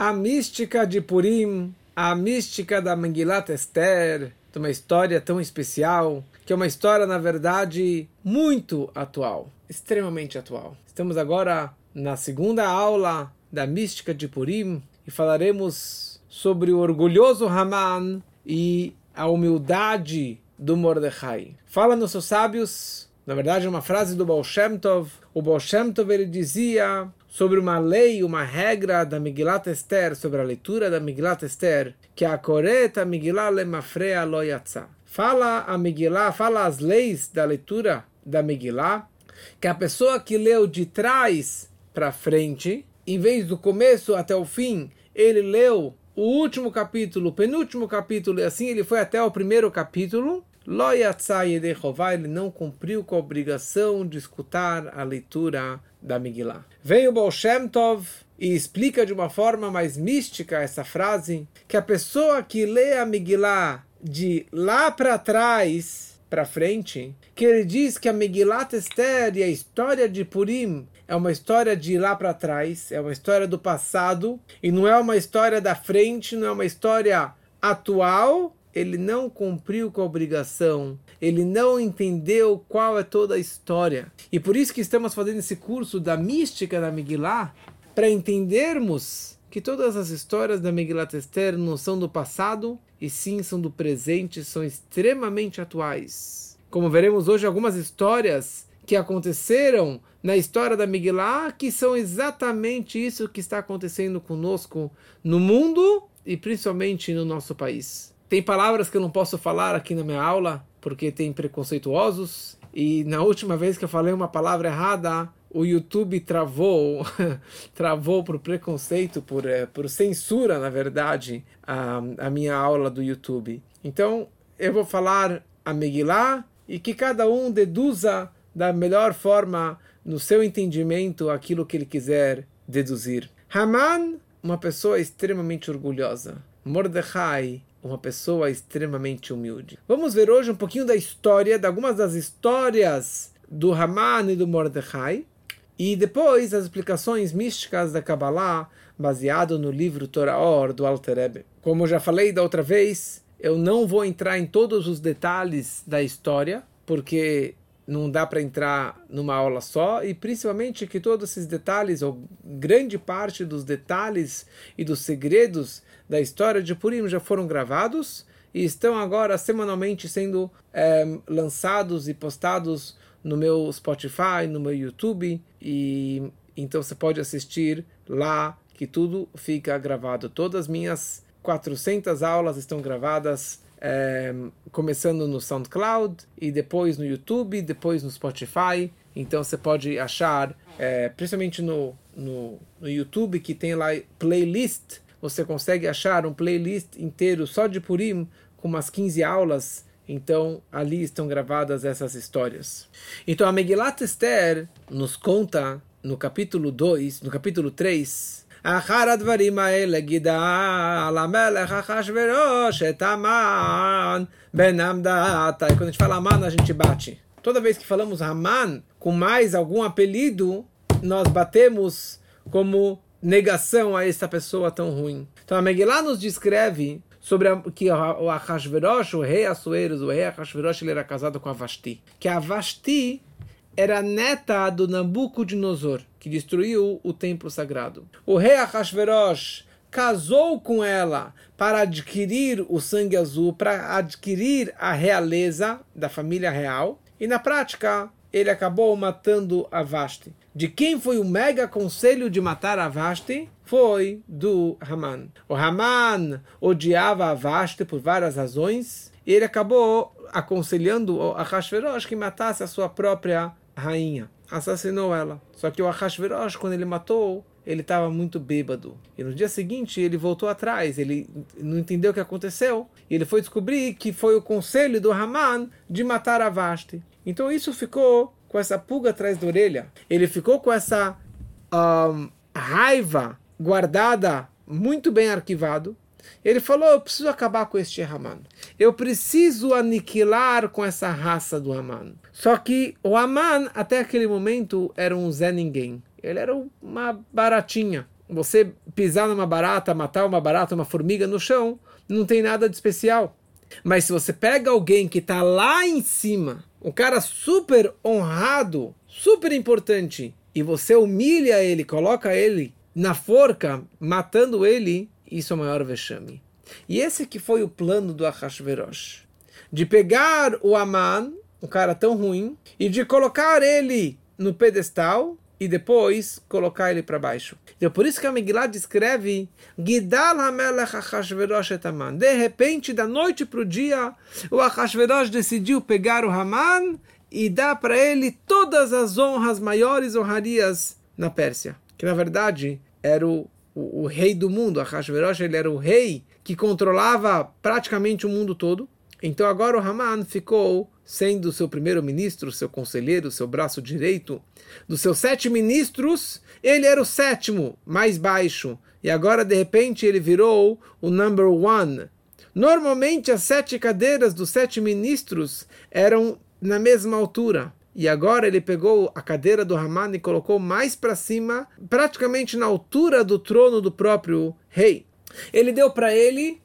A mística de Purim, a mística da Megillat Esther, uma história tão especial, que é uma história, na verdade, muito atual, extremamente atual. Estamos agora na segunda aula da mística de Purim e falaremos sobre o orgulhoso Haman e a humildade do Mordecai. Fala nos seus sábios, na verdade é uma frase do Baal Shem Tov. O Baal Shem Tov ele dizia sobre uma lei, uma regra da Megillat Esther, sobre a leitura da Megillat Esther, que a Koreta Megillah lemafrea lo yatsa. Fala a Megillah, fala as leis da leitura da Megillah, que a pessoa que leu de trás para frente, em vez do começo até o fim, ele leu o último capítulo, o penúltimo capítulo, e assim ele foi até o primeiro capítulo. Lo ele não cumpriu com a obrigação de escutar a leitura da Megillah. Vem o Baal Shem Tov e explica de uma forma mais mística essa frase, que a pessoa que lê a Megillah de lá para trás, para frente, que ele diz que a Megillat Esther e a história de Purim é uma história de lá para trás, é uma história do passado, e não é uma história da frente, não é uma história atual, ele não cumpriu com a obrigação, ele não entendeu qual é toda a história. E por isso que estamos fazendo esse curso da mística da Megillah, para entendermos que todas as histórias da Megillat Esther não são do passado, e sim são do presente, são extremamente atuais. Como veremos hoje, algumas histórias que aconteceram na história da Megillah, que são exatamente isso que está acontecendo conosco no mundo e principalmente no nosso país. Tem palavras que eu não posso falar aqui na minha aula porque tem preconceituosos e na última vez que eu falei uma palavra errada, o YouTube travou, travou por preconceito, por, é, por censura, na verdade, a, a minha aula do YouTube. Então, eu vou falar a Megillah e que cada um deduza da melhor forma no seu entendimento aquilo que ele quiser deduzir. Haman, uma pessoa extremamente orgulhosa. Mordecai, uma pessoa extremamente humilde. Vamos ver hoje um pouquinho da história, de algumas das histórias do Haman e do Mordecai, e depois as explicações místicas da Kabbalah, baseado no livro Torah do Alter Rebbe. Como já falei da outra vez, eu não vou entrar em todos os detalhes da história, porque não dá para entrar numa aula só, e principalmente que todos esses detalhes, ou grande parte dos detalhes e dos segredos da história de Purim já foram gravados e estão agora semanalmente sendo é, lançados e postados no meu Spotify, no meu YouTube, e então você pode assistir lá que tudo fica gravado. Todas as minhas 400 aulas estão gravadas é, começando no SoundCloud e depois no YouTube, depois no Spotify. Então você pode achar, é, principalmente no, no, no, YouTube, que tem lá playlist, você consegue achar um playlist inteiro só de Purim, com umas 15 aulas. Então ali estão gravadas essas histórias. Então a Megillat Esther nos conta no capítulo 2, no capítulo 3, אחר הדברים האלה גידה על המלך אחשורוש את המן ben Amdata. E quando a gente fala Aman, a gente bate. Toda vez que falamos Haman com mais algum apelido, nós batemos como negação a essa pessoa tão ruim. Então a Megillah nos descreve sobre a, que o Ahasverosh, o rei Assueros, o rei Ahasverosh, ele era casado com a Vashti. Que a Vashti era neta do Nabucodonosor, que destruiu o templo sagrado. O rei Ahasverosh casou com ela para adquirir o sangue azul, para adquirir a realeza da família real, e na prática ele acabou matando a Vashti. De quem foi o mega conselho de matar a Vashti? Foi do Haman. O Haman odiava a Vashti por várias razões, e ele acabou aconselhando a Hashverosh que matasse a sua própria rainha. Assassinou ela. Só que o Ahasverosh, quando ele matou, ele estava muito bêbado. E no dia seguinte ele voltou atrás, ele não entendeu o que aconteceu. E ele foi descobrir que foi o conselho do Haman de matar a Vashti. Então isso ficou com essa pulga atrás da orelha. Ele ficou com essa um, raiva guardada, muito bem arquivado. Ele falou: Eu preciso acabar com este Haman. Eu preciso aniquilar com essa raça do Haman. Só que o Haman, até aquele momento, era um Zé Ninguém. Ele era uma baratinha. você pisar numa barata, matar uma barata, uma formiga no chão, não tem nada de especial. Mas se você pega alguém que está lá em cima, um cara super honrado, super importante, e você humilha ele, coloca ele na forca, matando ele, isso é o maior vexame. E esse que foi o plano do Ahashverosh. De pegar o Aman, um cara tão ruim, e de colocar ele no pedestal e depois colocar ele para baixo. Então, por isso que a Megillah descreve Gidal et Haman. De repente, da noite para o dia, o Achashverosh decidiu pegar o Haman e dar para ele todas as honras, maiores honrarias na Pérsia. Que na verdade era o, o, o rei do mundo. Achashverosh ele era o rei que controlava praticamente o mundo todo. Então agora o Haman ficou sendo seu primeiro-ministro, seu conselheiro, seu braço direito. Dos seus sete ministros, ele era o sétimo, mais baixo. E agora, de repente, ele virou o number one. Normalmente, as sete cadeiras dos sete ministros eram na mesma altura. E agora ele pegou a cadeira do Haman e colocou mais para cima, praticamente na altura do trono do próprio rei. Ele deu para ele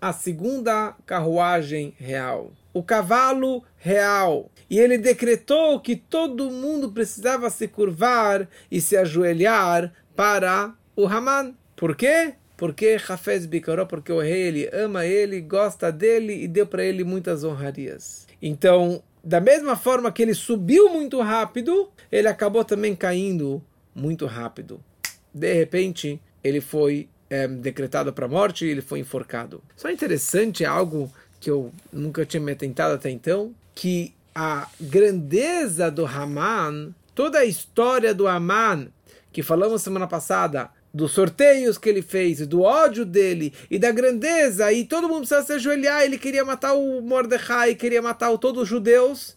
a segunda carruagem real o cavalo real. E ele decretou que todo mundo precisava se curvar e se ajoelhar para o Haman. Por quê? Porque Hafez Bikaró, porque o rei ele ama ele, gosta dele e deu para ele muitas honrarias. Então, da mesma forma que ele subiu muito rápido, ele acabou também caindo muito rápido. De repente, ele foi é, decretado para morte e ele foi enforcado. Só interessante algo que eu nunca tinha me atentado até então, que a grandeza do Haman, toda a história do Haman, que falamos semana passada, dos sorteios que ele fez, do ódio dele e da grandeza, e todo mundo precisa se ajoelhar, ele queria matar o Mordecai, queria matar todos os judeus.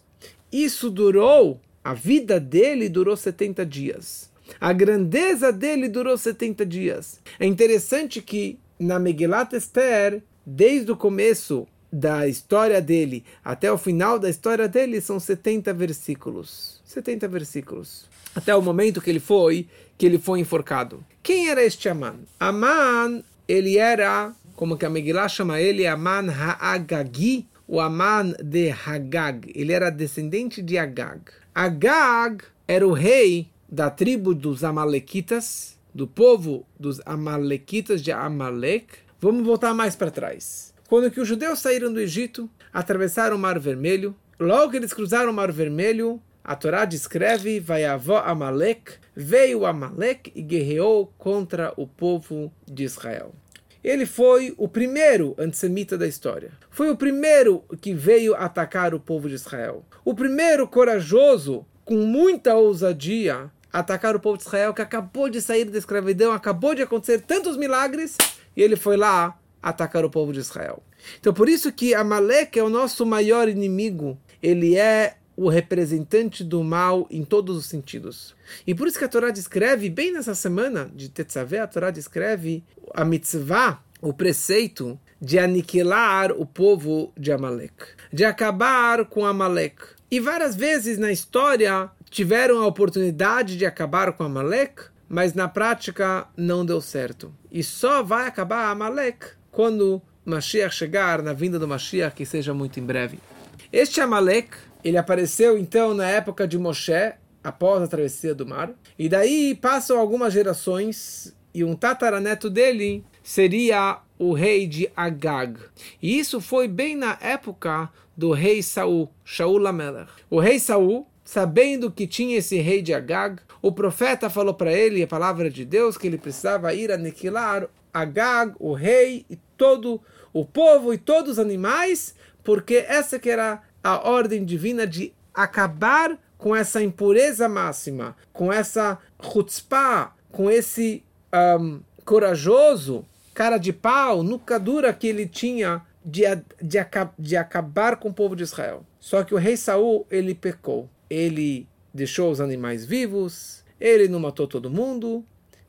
Isso durou, a vida dele durou 70 dias. A grandeza dele durou 70 dias. É interessante que na Megillat Esther, desde o começo, da história dele até o final da história dele são 70 versículos. 70 versículos. Até o momento que ele foi, que ele foi enforcado. Quem era este Aman? Aman, ele era, como que a Megillah chama ele, Aman Ha'agagi, o Aman de Hagag. Ele era descendente de Agag. Agag era o rei da tribo dos Amalequitas, do povo dos Amalequitas de Amalek. Vamos voltar mais para trás. Quando que os judeus saíram do Egito, atravessaram o Mar Vermelho, logo que eles cruzaram o Mar Vermelho, a Torá descreve, vai avó Amalek, veio Amalek e guerreou contra o povo de Israel. Ele foi o primeiro antissemita da história. Foi o primeiro que veio atacar o povo de Israel. O primeiro corajoso, com muita ousadia, atacar o povo de Israel que acabou de sair da escravidão, acabou de acontecer tantos milagres, e ele foi lá atacar o povo de Israel. Então por isso que Amalek é o nosso maior inimigo. Ele é o representante do mal em todos os sentidos. E por isso que a Torá descreve, bem nessa semana de Tetzaveh, a Torá descreve a mitzvah, o preceito de aniquilar o povo de Amalek, de acabar com Amalek. E várias vezes na história tiveram a oportunidade de acabar com Amalek, mas na prática não deu certo. E só vai acabar Amalek quando Mashiach chegar, na vinda do Mashiach, que seja muito em breve. Este Amalek, ele apareceu então na época de Moshe, após a travessia do mar, e daí passam algumas gerações, e um tataraneto dele seria o rei de Agag. E isso foi bem na época do rei Saul, Shaul Amelech. O rei Saul, sabendo que tinha esse rei de Agag, o profeta falou para ele, a palavra de Deus, que ele precisava ir aniquilar Agag, o rei, e todo o povo e todos os animais, porque essa que era a ordem divina de acabar com essa impureza máxima, com essa chutzpah, com esse um, corajoso, cara de pau, nuca dura que ele tinha de, de, de acabar com o povo de Israel. Só que o rei Saul, ele pecou. Ele deixou os animais vivos, ele não matou todo mundo,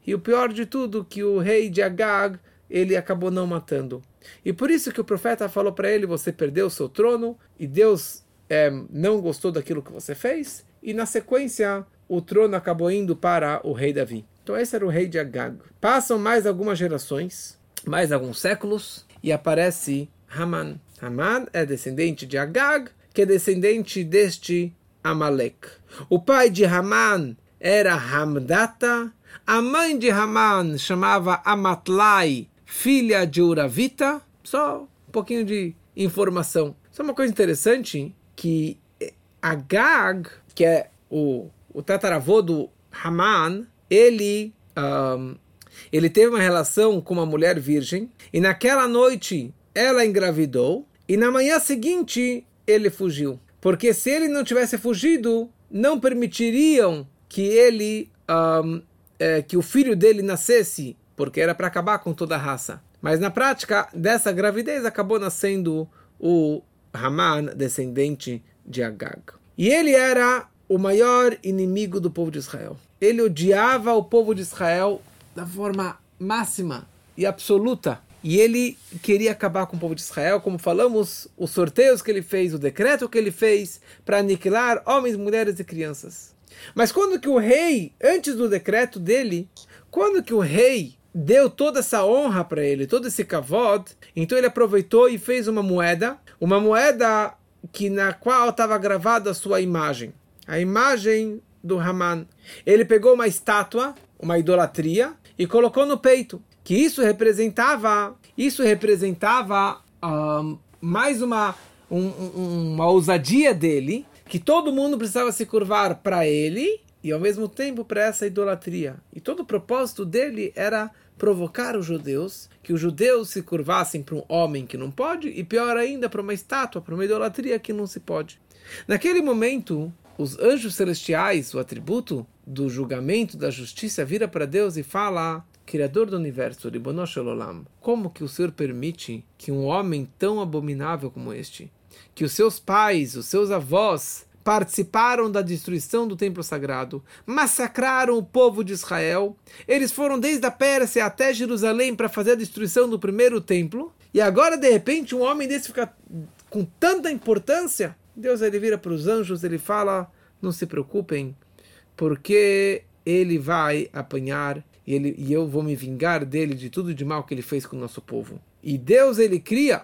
e o pior de tudo, que o rei de Agag, ele acabou não matando. E por isso que o profeta falou para ele, você perdeu o seu trono, e Deus é, não gostou daquilo que você fez, e na sequência o trono acabou indo para o rei Davi. Então esse era o rei de Agag. Passam mais algumas gerações, mais alguns séculos, e aparece Haman. Haman é descendente de Agag, que é descendente deste Amalek. O pai de Haman era Hamdata, a mãe de Haman chamava Amatlai, filha de Uravita. Só um pouquinho de informação. Só uma coisa interessante, que Agag, que é o, o tataravô do Haman, ele, um, ele teve uma relação com uma mulher virgem, e naquela noite ela engravidou, e na manhã seguinte ele fugiu. Porque se ele não tivesse fugido, não permitiriam que ele, um, é, que o filho dele nascesse, porque era para acabar com toda a raça. Mas na prática dessa gravidez acabou nascendo o Haman, descendente de Agag. E ele era o maior inimigo do povo de Israel. Ele odiava o povo de Israel da forma máxima e absoluta. E ele queria acabar com o povo de Israel, como falamos, os sorteios que ele fez, o decreto que ele fez para aniquilar homens, mulheres e crianças. Mas quando que o rei, antes do decreto dele, quando que o rei deu toda essa honra para ele, todo esse kavod, então ele aproveitou e fez uma moeda, uma moeda que na qual estava gravada a sua imagem, a imagem do Haman. Ele pegou uma estátua, uma idolatria, e colocou no peito, que isso representava, isso representava um, mais uma um, uma ousadia dele, que todo mundo precisava se curvar para ele e ao mesmo tempo para essa idolatria. E todo o propósito dele era provocar os judeus, que os judeus se curvassem para um homem que não pode, e pior ainda, para uma estátua, para uma idolatria que não se pode. Naquele momento, os anjos celestiais, o atributo do julgamento, da justiça, vira para Deus e fala: Criador do universo, Ribonosh Olam, como que o Senhor permite que um homem tão abominável como este, que os seus pais, os seus avós, participaram da destruição do templo sagrado, massacraram o povo de Israel. Eles foram desde a Pérsia até Jerusalém para fazer a destruição do primeiro templo. E agora, de repente, um homem desse fica com tanta importância. Deus ele vira para os anjos, ele fala: não se preocupem, porque ele vai apanhar e, ele, e eu vou me vingar dele de tudo de mal que ele fez com o nosso povo. E Deus ele cria,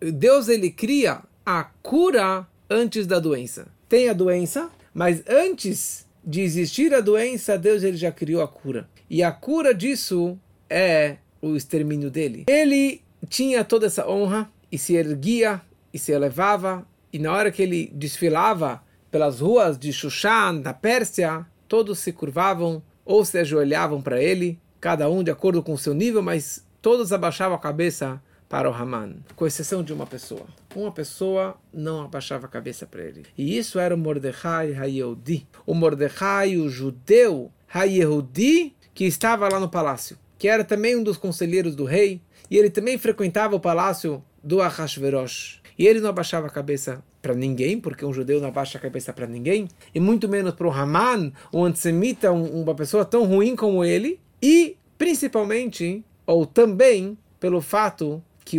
Deus ele cria a cura antes da doença tem a doença, mas antes de existir a doença, Deus ele já criou a cura. E a cura disso é o extermínio dele. Ele tinha toda essa honra e se erguia e se elevava, e na hora que ele desfilava pelas ruas de Shushan, da Pérsia, todos se curvavam ou se ajoelhavam para ele, cada um de acordo com o seu nível, mas todos abaixavam a cabeça para o Haman, com exceção de uma pessoa. Uma pessoa não abaixava a cabeça para ele. E isso era o Mordecai Hayehudi. O Mordecai, o judeu Hayehudi, que estava lá no palácio, que era também um dos conselheiros do rei, e ele também frequentava o palácio do Ahashverosh. E ele não abaixava a cabeça para ninguém, porque um judeu não abaixa a cabeça para ninguém, e muito menos para o Haman, um antissemita, um, uma pessoa tão ruim como ele, e principalmente, ou também, pelo fato que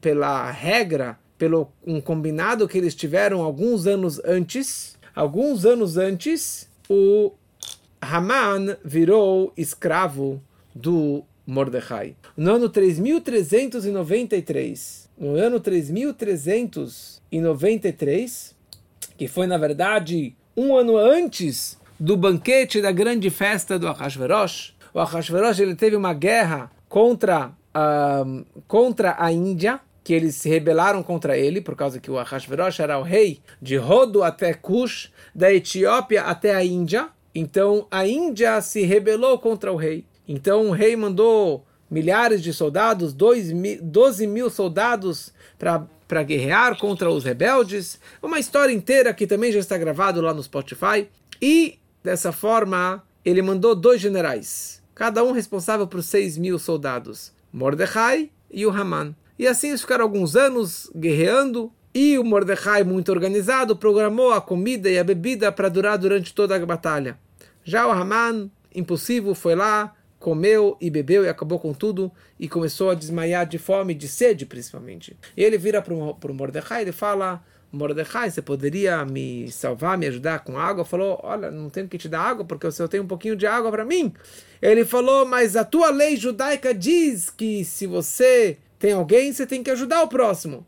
pela regra, pelo um combinado que eles tiveram alguns anos antes, alguns anos antes, o Haman virou escravo do Mordecai. No ano 3393, no ano 3393, que foi na verdade um ano antes do banquete da grande festa do Ahasverosh, o Ahasverosh ele teve uma guerra contra uh, contra a Índia, que eles se rebelaram contra ele, por causa que o Ahasverosh era o rei de Rodo até Cush, da Etiópia até a Índia. Então a Índia se rebelou contra o rei. Então o rei mandou milhares de soldados, dois mil, 12 mil soldados para guerrear contra os rebeldes. Uma história inteira que também já está gravado lá no Spotify. E dessa forma ele mandou dois generais, cada um responsável por 6 mil soldados. Mordecai e o Haman. E assim eles ficaram alguns anos guerreando, e o Mordecai, muito organizado, programou a comida e a bebida para durar durante toda a batalha. Já o Haman, impossível, foi lá, comeu e bebeu e acabou com tudo e começou a desmaiar de fome, de sede principalmente. E ele vira para o Mordecai e fala: Mordecai, você poderia me salvar, me ajudar com água? Falou, olha, não tenho que te dar água porque o senhor tem um pouquinho de água para mim. Ele falou, mas a tua lei judaica diz que se você tem alguém, você tem que ajudar o próximo.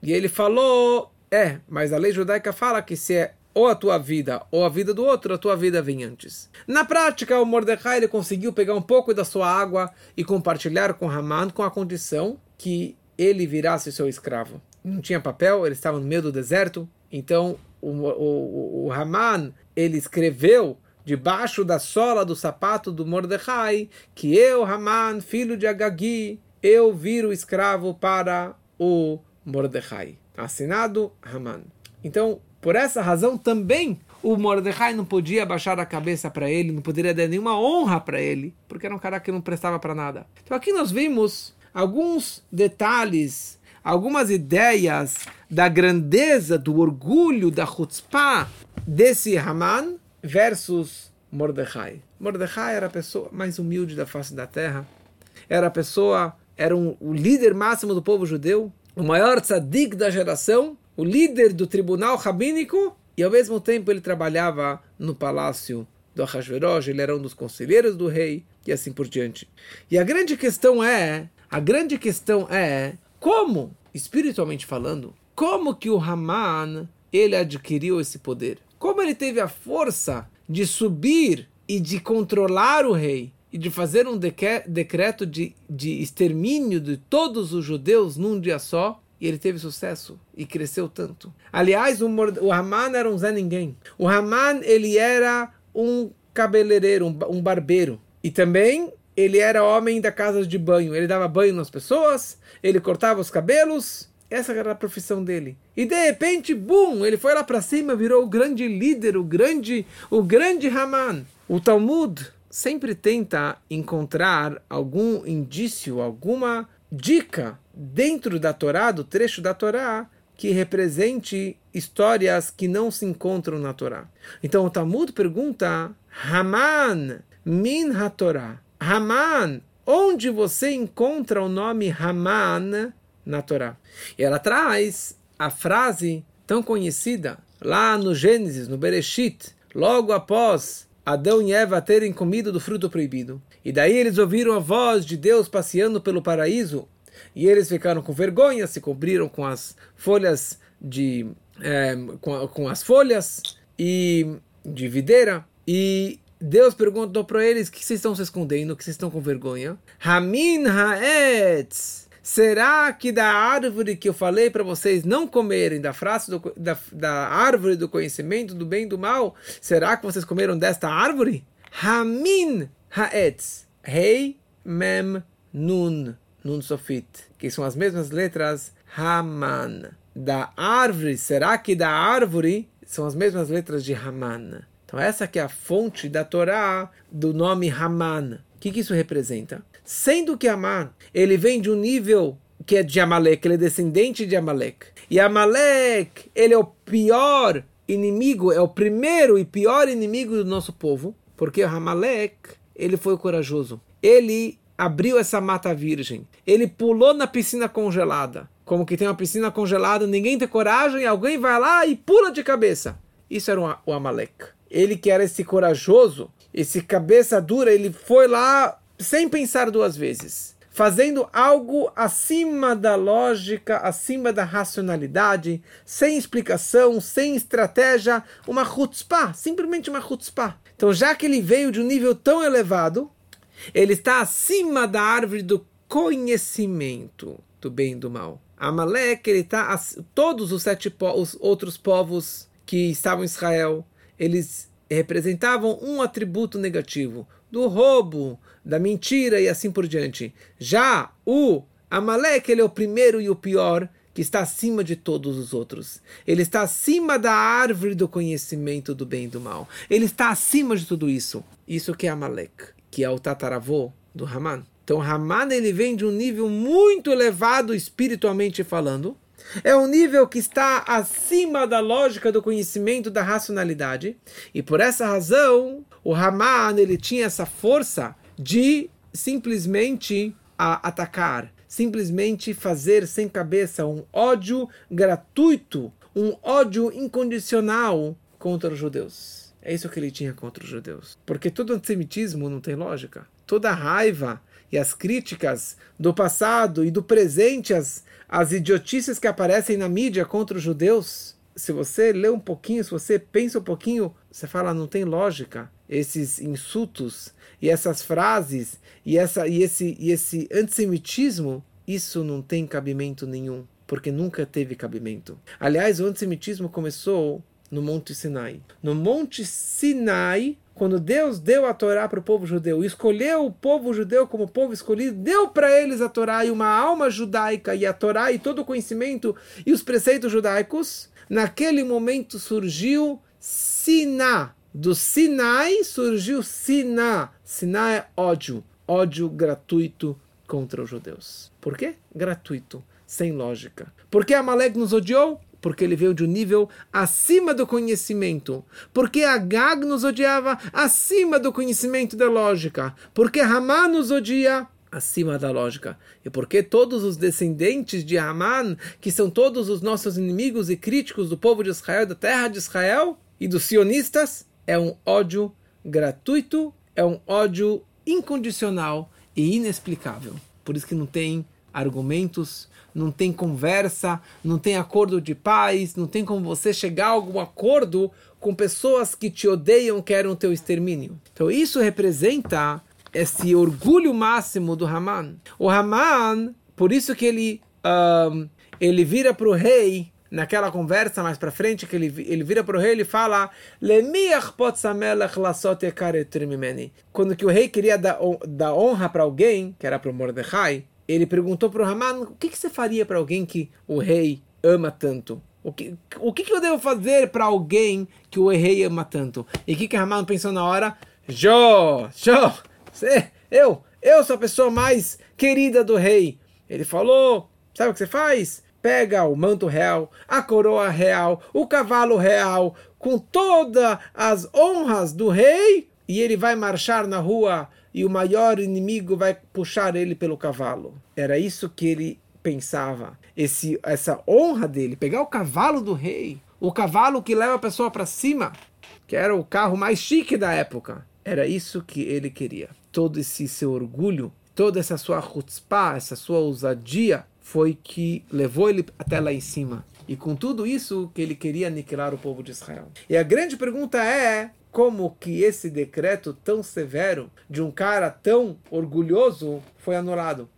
E ele falou, é, mas a lei judaica fala que se é ou a tua vida ou a vida do outro, a tua vida vem antes. Na prática, o Mordecai ele conseguiu pegar um pouco da sua água e compartilhar com Haman com a condição que ele virasse seu escravo. Não tinha papel, ele estava no meio do deserto, então o, o, o Haman ele escreveu debaixo da sola do sapato do Mordecai que eu, Haman, filho de Agagi, eu viro escravo para o Mordecai. Assinado Haman. Então, por essa razão também o Mordecai não podia baixar a cabeça para ele, não poderia dar nenhuma honra para ele, porque era um cara que não prestava para nada. Então aqui nós vimos alguns detalhes, algumas ideias da grandeza, do orgulho, da chutzpah desse Haman versus Mordecai. Mordecai era a pessoa mais humilde da face da terra, era a pessoa, era um, o líder máximo do povo judeu, o maior tzadik da geração, o líder do tribunal rabínico, e ao mesmo tempo ele trabalhava no palácio do Ahasverosh, ele era um dos conselheiros do rei, e assim por diante. E a grande questão é, a grande questão é, como, espiritualmente falando, como que o Haman, ele adquiriu esse poder? Como ele teve a força de subir e de controlar o rei, e de fazer um decreto de, de extermínio de todos os judeus num dia só, e ele teve sucesso e cresceu tanto. Aliás, o, o Haman era um Zé Ninguém. O Haman, ele era um cabeleireiro, um, um barbeiro. E também ele era homem da casa de banho. Ele dava banho nas pessoas, ele cortava os cabelos. Essa era a profissão dele. E de repente, bum, ele foi lá para cima, virou o grande líder, o grande, o grande Haman. O Talmud sempre tenta encontrar algum indício, alguma dica dentro da Torá, do trecho da Torá, que represente histórias que não se encontram na Torá. Então o Talmud pergunta: Haman, min ha-Torá. Haman, onde você encontra o nome Haman na Torá? E ela traz a frase tão conhecida lá no Gênesis, no Bereshit, logo após Adão e Eva terem comido do fruto proibido. E daí eles ouviram a voz de Deus passeando pelo paraíso e eles ficaram com vergonha, se cobriram com as folhas de é, com, com, as folhas e de videira e Deus perguntou para eles o que vocês estão se escondendo, o que vocês estão com vergonha. Hamin haetz. Será que da árvore que eu falei para vocês não comerem, da frase do, da, da árvore do conhecimento do bem e do mal, será que vocês comeram desta árvore? Hamin haetz. Rei, mem, nun. Nun Sofit, que são as mesmas letras Haman. Da árvore, será que da árvore são as mesmas letras de Haman? Então essa que é a fonte da Torá do nome Haman. O que, que isso representa? Sendo que Haman, ele vem de um nível que é de Amalek, ele é descendente de Amalek. E Amalek, ele é o pior inimigo, é o primeiro e pior inimigo do nosso povo, porque Amalek, ele foi corajoso. Ele abriu essa mata virgem. Ele pulou na piscina congelada. Como que tem uma piscina congelada, ninguém tem coragem, alguém vai lá e pula de cabeça. Isso era o Amalek. Ele que era esse corajoso, esse cabeça dura, ele foi lá sem pensar duas vezes. Fazendo algo acima da lógica, acima da racionalidade, sem explicação, sem estratégia, uma chutzpah, simplesmente uma chutzpah. Então, já que ele veio de um nível tão elevado, ele está acima da árvore do conhecimento do bem e do mal. Amalek, ele está todos os sete os outros povos que estavam em Israel, eles representavam um atributo negativo do roubo, da mentira e assim por diante. Já o Amalek, ele é o primeiro e o pior que está acima de todos os outros. Ele está acima da árvore do conhecimento do bem e do mal. Ele está acima de tudo isso. Isso que é Amalek que é o tataravô do Haman. Então Haman ele vem de um nível muito elevado espiritualmente falando. É um nível que está acima da lógica do conhecimento da racionalidade. E por essa razão, o Haman ele tinha essa força de simplesmente atacar, simplesmente fazer sem cabeça um ódio gratuito, um ódio incondicional contra os judeus. É isso que ele tinha contra os judeus. Porque todo antissemitismo não tem lógica. Toda raiva e as críticas do passado e do presente, as, as idiotices que aparecem na mídia contra os judeus, se você lê um pouquinho, se você pensa um pouquinho, você fala, não tem lógica. Esses insultos e essas frases e, essa, e, esse, e esse antissemitismo, isso não tem cabimento nenhum, porque nunca teve cabimento. Aliás, o antissemitismo começou no Monte Sinai. No Monte Sinai, quando Deus deu a Torá para o povo judeu, escolheu o povo judeu como povo escolhido, deu para eles a Torá e uma alma judaica e a Torá e todo o conhecimento e os preceitos judaicos, naquele momento surgiu Siná. Do Sinai surgiu Siná. Siná é ódio, ódio gratuito contra os judeus. Por quê? Gratuito, sem lógica. Por que Amalek nos odiou? Porque ele veio de um nível acima do conhecimento. Porque Agag nos odiava acima do conhecimento da lógica. Porque Haman nos odia acima da lógica. E porque todos os descendentes de Haman, que são todos os nossos inimigos e críticos do povo de Israel, da terra de Israel e dos sionistas, é um ódio gratuito, é um ódio incondicional e inexplicável. Por isso que não tem argumentos não tem conversa, não tem acordo de paz, não tem como você chegar a algum acordo com pessoas que te odeiam, querem o teu extermínio. Então isso representa esse orgulho máximo do Haman. O Haman, por isso que ele, um, ele vira para o rei naquela conversa mais para frente que ele, ele vira para o rei e fala quando que o rei queria dar, dar honra para alguém que era para o Mordecai ele perguntou para o Haman, o que, que você faria para alguém que o rei ama tanto? O que, o que, que eu devo fazer para alguém que o rei ama tanto? E o que, que Haman pensou na hora? Jô, Jô, você, eu, eu sou a pessoa mais querida do rei. Ele falou, sabe o que você faz? Pega o manto real, a coroa real, o cavalo real, com todas as honras do rei, e ele vai marchar na rua e o maior inimigo vai puxar ele pelo cavalo. Era isso que ele pensava. Esse, essa honra dele, pegar o cavalo do rei, o cavalo que leva a pessoa para cima, que era o carro mais chique da época. Era isso que ele queria. Todo esse seu orgulho, toda essa sua chutzpah, essa sua ousadia, foi que levou ele até lá em cima. E com tudo isso que ele queria aniquilar o povo de Israel. E a grande pergunta é: como que esse decreto tão severo de um cara tão orgulhoso foi anulado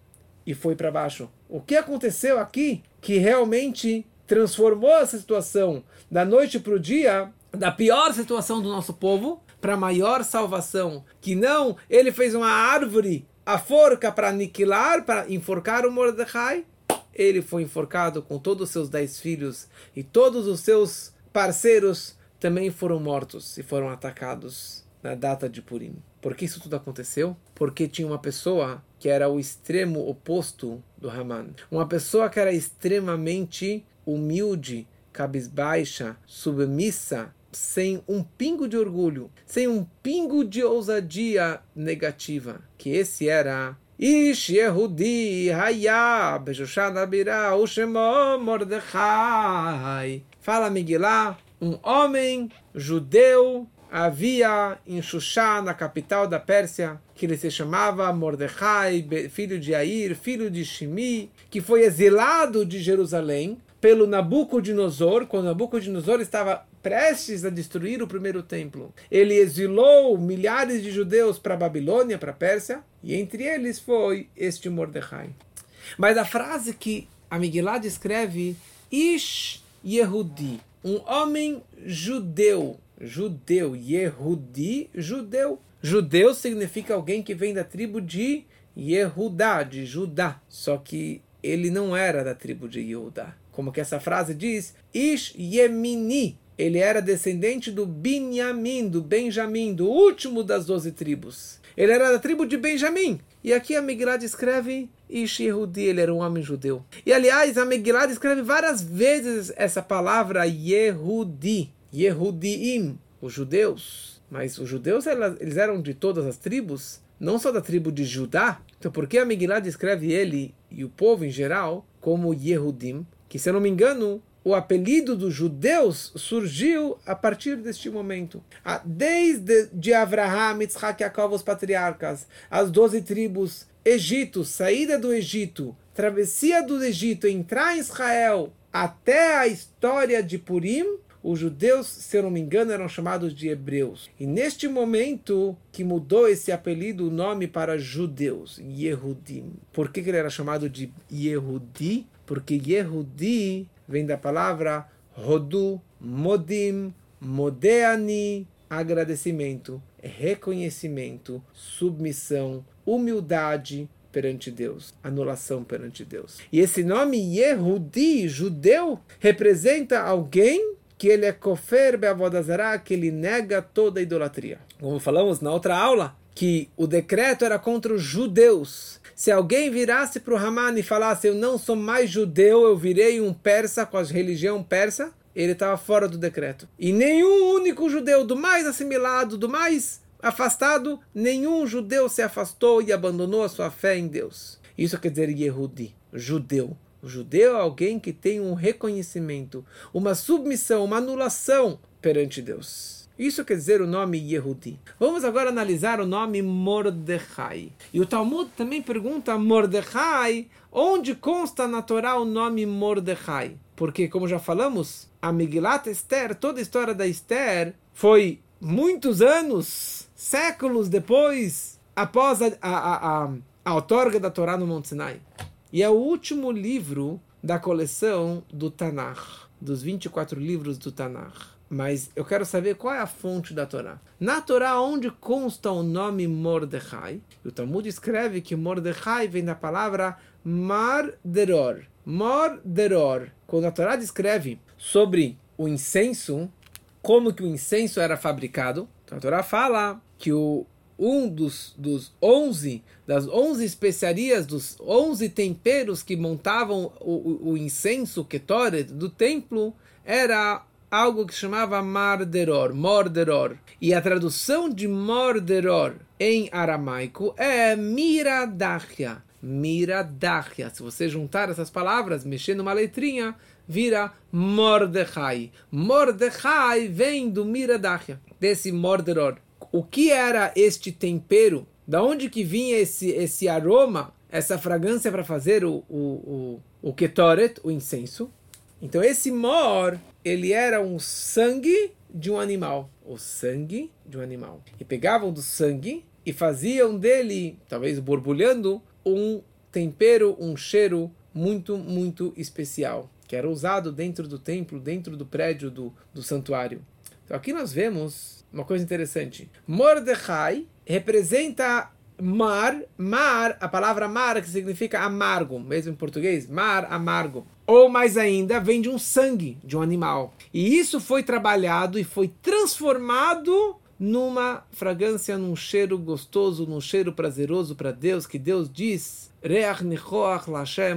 e foi para baixo. O que aconteceu aqui que realmente transformou essa situação da noite para o dia, da pior situação do nosso povo, para a maior salvação? Que não, ele fez uma árvore, a forca para aniquilar, para enforcar o Mordecai. Ele foi enforcado com todos os seus dez filhos e todos os seus parceiros também foram mortos e foram atacados na data de Purim. Por que isso tudo aconteceu? Porque tinha uma pessoa que era o extremo oposto do Haman. Uma pessoa que era extremamente humilde, cabisbaixa, submissa, sem um pingo de orgulho, sem um pingo de ousadia negativa. Que esse era Beshushan Abirah Ushemo Mordechai. Fala Miguelá, um homem judeu havia em Xuxá, na capital da Pérsia, que ele se chamava Mordecai, filho de Air, filho de Shimi, que foi exilado de Jerusalém pelo Nabucodonosor, quando Nabucodonosor estava prestes a destruir o primeiro templo. Ele exilou milhares de judeus para a Babilônia, para a Pérsia, e entre eles foi este Mordecai. Mas a frase que a descreve, Ish Yehudi, um homem judeu, judeu, Yehudi, judeu. Judeu significa alguém que vem da tribo de Yehudá, de Judá. Só que ele não era da tribo de Yehudá. Como que essa frase diz? Ish Yemini. Ele era descendente do Binyamin, do Benjamim, do último das doze tribos. Ele era da tribo de Benjamim. E aqui a Megillah descreve Ish Yehudi, ele era um homem judeu. E aliás, a Megillah descreve várias vezes essa palavra Yehudi, Yehudiim, os judeus. Mas os judeus, eles eram de todas as tribos, não só da tribo de Judá. Então por que a Megillah descreve ele e o povo em geral como Yehudim? Que se eu não me engano, o apelido dos judeus surgiu a partir deste momento. Desde de Avraham, Yitzhak Yaakov, os patriarcas, as doze tribos, Egito, saída do Egito, travessia do Egito, entrar em Israel, até a história de Purim, os judeus, se eu não me engano, eram chamados de hebreus. E neste momento que mudou esse apelido, o nome para judeus, Yehudim. Por que, que ele era chamado de Yehudi? Porque Yehudi vem da palavra Rodu, Modim, Modeani, agradecimento, reconhecimento, submissão, humildade, perante Deus, anulação perante Deus. E esse nome Yehudi, judeu, representa alguém que ele é kofer beavodazara, que ele nega toda idolatria. Como falamos na outra aula, que o decreto era contra os judeus. Se alguém virasse para o Haman e falasse, eu não sou mais judeu, eu virei um persa com a religião persa, ele estava fora do decreto. E nenhum único judeu, do mais assimilado, do mais afastado, nenhum judeu se afastou e abandonou a sua fé em Deus. Isso quer dizer Yehudi, judeu. O judeu é alguém que tem um reconhecimento, uma submissão, uma anulação perante Deus. Isso quer dizer o nome Yehudi. Vamos agora analisar o nome Mordecai. E o Talmud também pergunta Mordecai, onde consta na Torá o nome Mordecai? Porque, como já falamos, a Megillat Esther, toda a história da Esther, foi muitos anos, séculos depois, após a, a, a, a outorga da Torá no Monte Sinai. E é o último livro da coleção do Tanakh, dos 24 livros do Tanakh. Mas eu quero saber qual é a fonte da Torá. Na Torá, onde consta o nome Mordecai, o Talmud escreve que Mordecai vem da palavra Marderor. Morderor. Quando a Torá descreve sobre o incenso, como que o incenso era fabricado. Então a Torá fala que o, um dos, dos 11, das 11 especiarias, dos 11 temperos que montavam o, o, o incenso Ketoret do templo, era algo que chamava Marderor, Morderor. E a tradução de Morderor em aramaico é Miradachia. Miradachia. Se você juntar essas palavras, mexer numa letrinha, vira Mordecai. Mordecai vem do Miradachia, desse Morderor. O que era este tempero? Da onde que vinha esse, esse aroma, essa fragrância para fazer o, o, o, o ketoret, o incenso? Então esse mor, ele era um sangue de um animal. O sangue de um animal. E pegavam do sangue e faziam dele, talvez borbulhando, um tempero, um cheiro muito, muito especial que era usado dentro do templo, dentro do prédio do, do santuário. Então aqui nós vemos uma coisa interessante. Mordecai representa mar, mar, a palavra mar que significa amargo, mesmo em português, mar amargo. Ou mais ainda, vem de um sangue de um animal. E isso foi trabalhado e foi transformado numa fragrância, num cheiro gostoso, num cheiro prazeroso para Deus, que Deus diz, Reach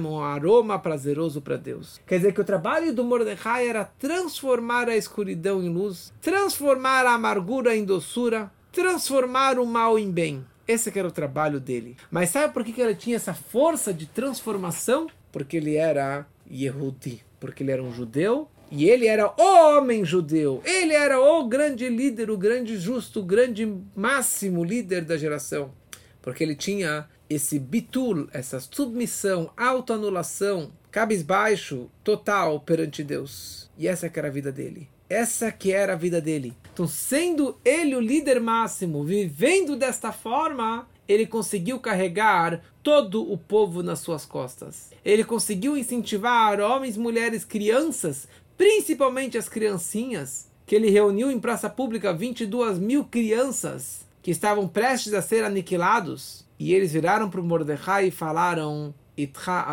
um aroma prazeroso para Deus. Quer dizer que o trabalho do Mordecai era transformar a escuridão em luz, transformar a amargura em doçura, transformar o mal em bem. Esse era o trabalho dele. Mas sabe por que ele tinha essa força de transformação? Porque ele era Yehudi, porque ele era um judeu e ele era o homem judeu. Ele era o grande líder, o grande justo, o grande máximo líder da geração. Porque ele tinha esse bitul, essa submissão, autoanulação, cabisbaixo, total perante Deus. E essa que era a vida dele. Essa que era a vida dele. Então, sendo ele o líder máximo, vivendo desta forma, ele conseguiu carregar todo o povo nas suas costas. Ele conseguiu incentivar homens, mulheres, crianças principalmente as criancinhas, que ele reuniu em praça pública 22 mil crianças que estavam prestes a ser aniquilados, e eles viraram para o Mordecai e falaram: Itcha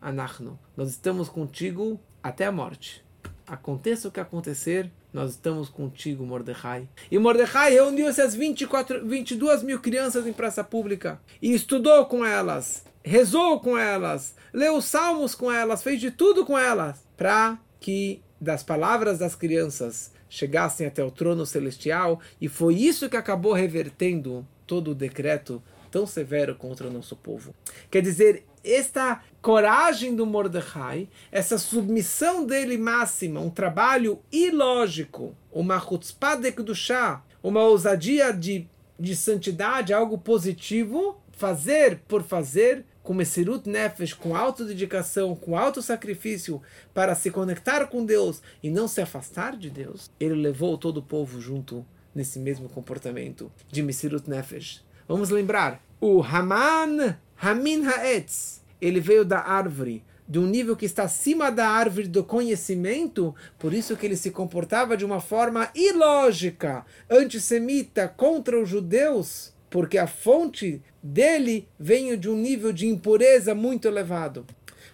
anachnu, nós estamos contigo até a morte. Aconteça o que acontecer, nós estamos contigo, Mordecai. E Mordecai reuniu essas 24, 22 mil crianças em praça pública e estudou com elas, rezou com elas, leu salmos com elas, fez de tudo com elas para que das palavras das crianças chegassem até o trono celestial, e foi isso que acabou revertendo todo o decreto tão severo contra o nosso povo. Quer dizer, esta coragem do Mordecai, essa submissão dele máxima, um trabalho ilógico, uma chutzpah de Kedushá, uma ousadia de, de santidade, algo positivo, fazer por fazer, com Mesirut Nefesh, com autodedicação, com auto-sacrifício, para se conectar com Deus e não se afastar de Deus, ele levou todo o povo junto nesse mesmo comportamento de Mesirut Nefesh. Vamos lembrar, o Haman, Hamin Haetz, ele veio da árvore, de um nível que está acima da árvore do conhecimento, por isso que ele se comportava de uma forma ilógica, antissemita, contra os judeus, porque a fonte dele veio de um nível de impureza muito elevado.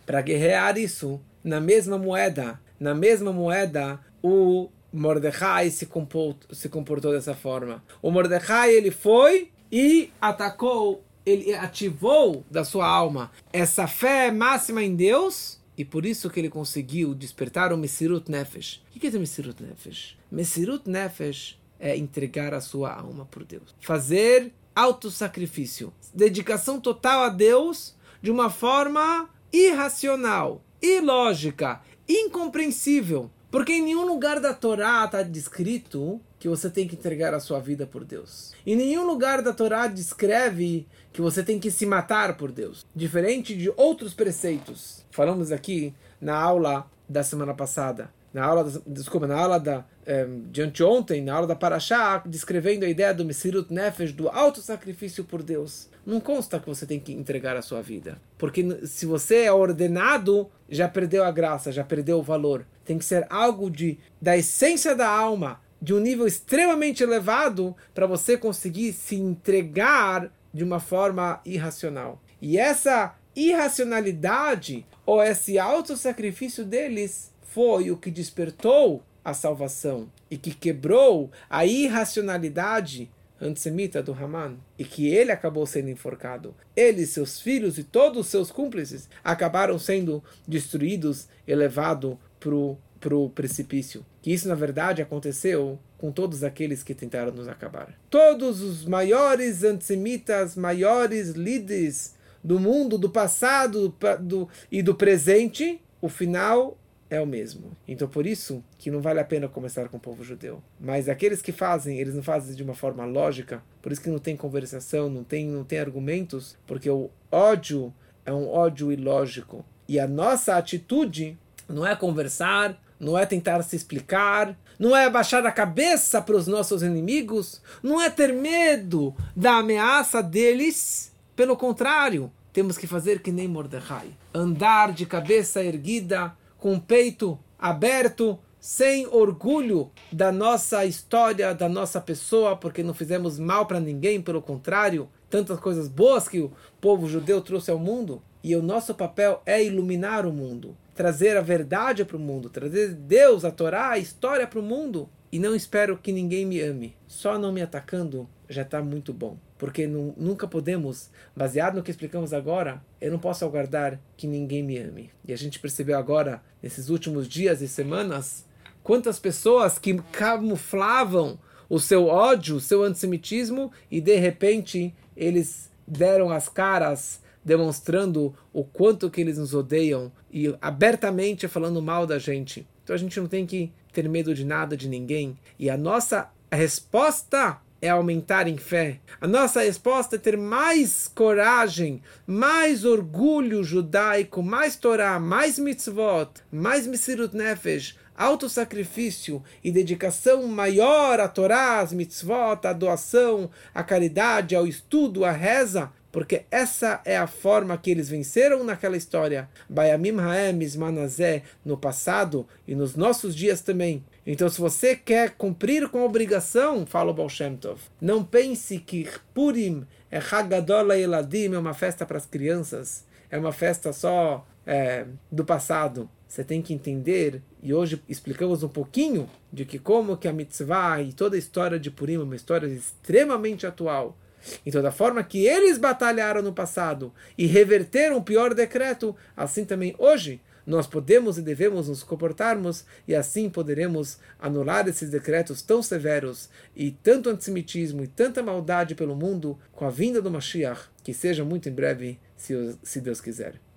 Para guerrear isso, na mesma moeda, na mesma moeda, o Mordecai se comportou, se comportou dessa forma. O Mordecai ele foi e atacou, ele ativou da sua alma essa fé máxima em Deus e por isso que ele conseguiu despertar o Mesirut Nefesh. O que é o Mesirut Nefesh? Mesirut Nefesh é entregar a sua alma por Deus. Fazer autossacrifício, dedicação total a Deus de uma forma irracional, ilógica, incompreensível. Porque em nenhum lugar da Torá está descrito que você tem que entregar a sua vida por Deus. Em nenhum lugar da Torá descreve que você tem que se matar por Deus. Diferente de outros preceitos. Falamos aqui na aula da semana passada na aula, desculpa, na aula da, eh, de anteontem, na aula da Parashá, descrevendo a ideia do Mesirut Nefesh, do auto-sacrifício por Deus. Não consta que você tem que entregar a sua vida. Porque se você é ordenado, já perdeu a graça, já perdeu o valor. Tem que ser algo de, da essência da alma, de um nível extremamente elevado, para você conseguir se entregar de uma forma irracional. E essa irracionalidade, ou esse auto-sacrifício deles, foi o que despertou a salvação e que quebrou a irracionalidade antissemita do Haman e que ele acabou sendo enforcado. Ele, seus filhos e todos os seus cúmplices acabaram sendo destruídos e levados para o precipício. Que isso, na verdade, aconteceu com todos aqueles que tentaram nos acabar. Todos os maiores antissemitas, maiores líderes do mundo, do passado do, e do presente, o final é o mesmo. Então por isso que não vale a pena começar com o povo judeu. Mas aqueles que fazem, eles não fazem de uma forma lógica, por isso que não tem conversação, não tem, não tem argumentos, porque o ódio é um ódio ilógico. E a nossa atitude não é conversar, não é tentar se explicar, não é baixar a cabeça para os nossos inimigos, não é ter medo da ameaça deles. Pelo contrário, temos que fazer que nem Mordecai, andar de cabeça erguida, com o peito aberto, sem orgulho da nossa história, da nossa pessoa, porque não fizemos mal para ninguém, pelo contrário, tantas coisas boas que o povo judeu trouxe ao mundo. E o nosso papel é iluminar o mundo, trazer a verdade para o mundo, trazer Deus, a Torá, a história para o mundo. E não espero que ninguém me ame. Só não me atacando já está muito bom porque não, nunca podemos, baseado no que explicamos agora, eu não posso aguardar que ninguém me ame. E a gente percebeu agora, nesses últimos dias e semanas, quantas pessoas que camuflavam o seu ódio, o seu antissemitismo, e de repente eles deram as caras demonstrando o quanto que eles nos odeiam e abertamente falando mal da gente. Então a gente não tem que ter medo de nada, de ninguém. E a nossa resposta é aumentar em fé. A nossa resposta é ter mais coragem, mais orgulho judaico, mais Torá, mais mitzvot, mais Mesirut Nefesh, autossacrifício e dedicação maior à Torá, às mitzvot, à doação, à caridade, ao estudo, à reza, porque essa é a forma que eles venceram naquela história. Bayamim Haem Manazé no passado e nos nossos dias também. Então, se você quer cumprir com a obrigação, fala o Baal Shem Tov, não pense que Purim é Hagadol Eladim, é uma festa para as crianças, é uma festa só é, do passado. Você tem que entender, e hoje explicamos um pouquinho de que como que a mitzvah e toda a história de Purim é uma história extremamente atual então, da forma que eles batalharam no passado e reverteram o pior decreto, assim também hoje nós podemos e devemos nos comportarmos e assim poderemos anular esses decretos tão severos e tanto antissemitismo e tanta maldade pelo mundo com a vinda do Mashiach, que seja muito em breve. se Deus quiser.